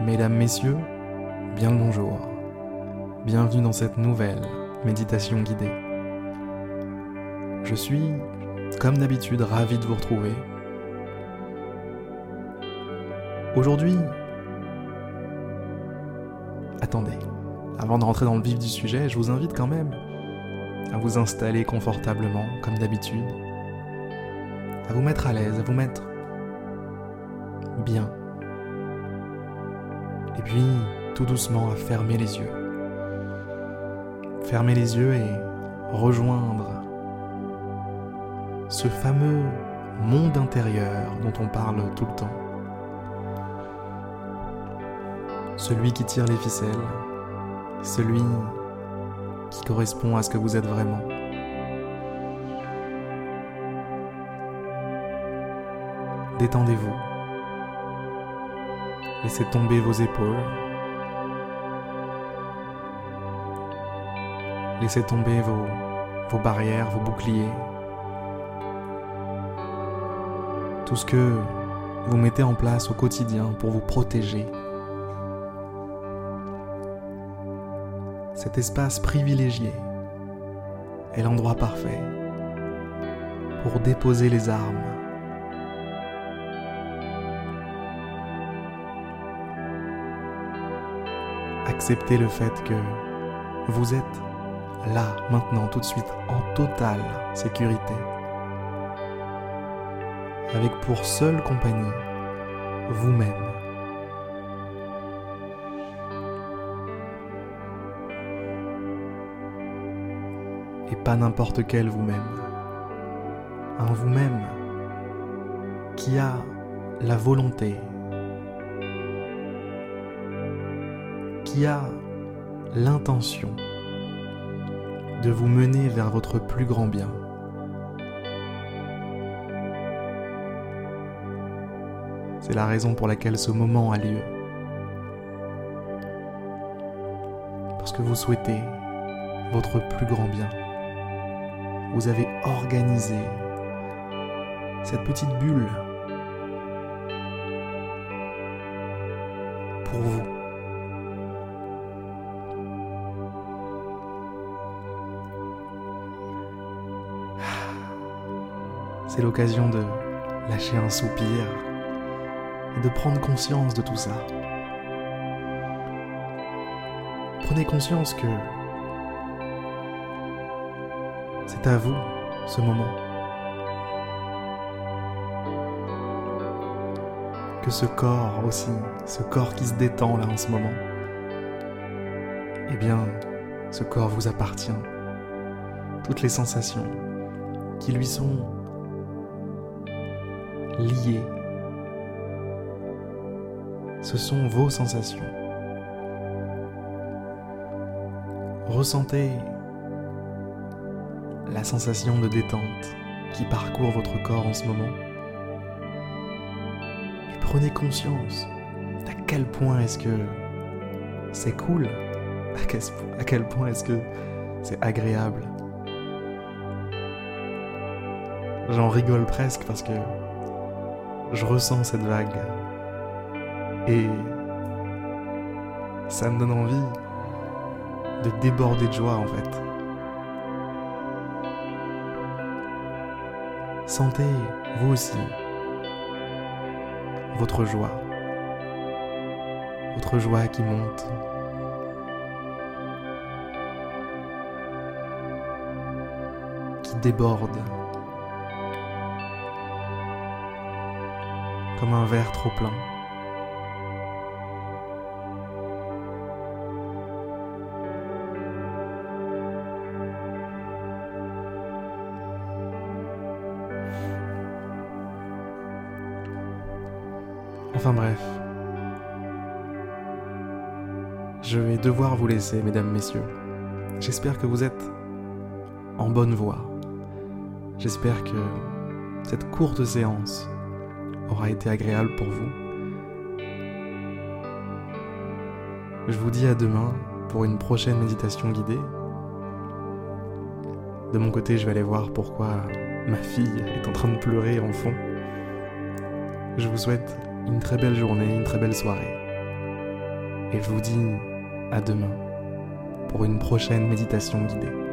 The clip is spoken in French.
Mesdames, Messieurs, bien le bonjour. Bienvenue dans cette nouvelle méditation guidée. Je suis, comme d'habitude, ravi de vous retrouver. Aujourd'hui, attendez, avant de rentrer dans le vif du sujet, je vous invite quand même à vous installer confortablement, comme d'habitude, à vous mettre à l'aise, à vous mettre bien et puis, tout doucement, à fermer les yeux. Fermer les yeux et rejoindre ce fameux monde intérieur dont on parle tout le temps. Celui qui tire les ficelles, celui qui correspond à ce que vous êtes vraiment. Détendez-vous. Laissez tomber vos épaules. Laissez tomber vos, barrières, vos boucliers. Tout ce que vous mettez en place au quotidien pour vous protéger. Cet espace privilégié est l'endroit parfait pour déposer les armes acceptez le fait que vous êtes là, maintenant, tout de suite, en totale sécurité. Avec pour seule compagnie vous-même. Et pas n'importe quel vous-même. Un vous-même qui a la volonté qui a l'intention de vous mener vers votre plus grand bien. C'est la raison pour laquelle ce moment a lieu. Parce que vous souhaitez votre plus grand bien. Vous avez organisé cette petite bulle pour vous. C'est l'occasion de lâcher un soupir et de prendre conscience de tout ça. Prenez conscience que c'est à vous ce moment. Que ce corps aussi, ce corps qui se détend là en ce moment, eh bien, ce corps vous appartient. Toutes les sensations qui lui sont liés. Ce sont vos sensations. Ressentez la sensation de détente qui parcourt votre corps en ce moment. Et prenez conscience à quel point est-ce que c'est cool, à quel point est-ce que c'est agréable. J'en rigole presque parce que je ressens cette vague. Et ça me donne envie de déborder de joie en fait. Sentez, vous aussi, votre joie. Votre joie qui monte. Qui déborde. Comme un verre trop plein. Enfin bref. Je vais devoir vous laisser, mesdames, messieurs. J'espère que vous êtes en bonne voie. J'espère que cette courte séance aura été agréable pour vous. Je vous dis à demain pour une prochaine méditation guidée. De mon côté, je vais aller voir pourquoi ma fille est en train de pleurer en fond. Je vous souhaite une très belle journée, une très belle soirée. et je vous dis à demain pour une prochaine méditation guidée.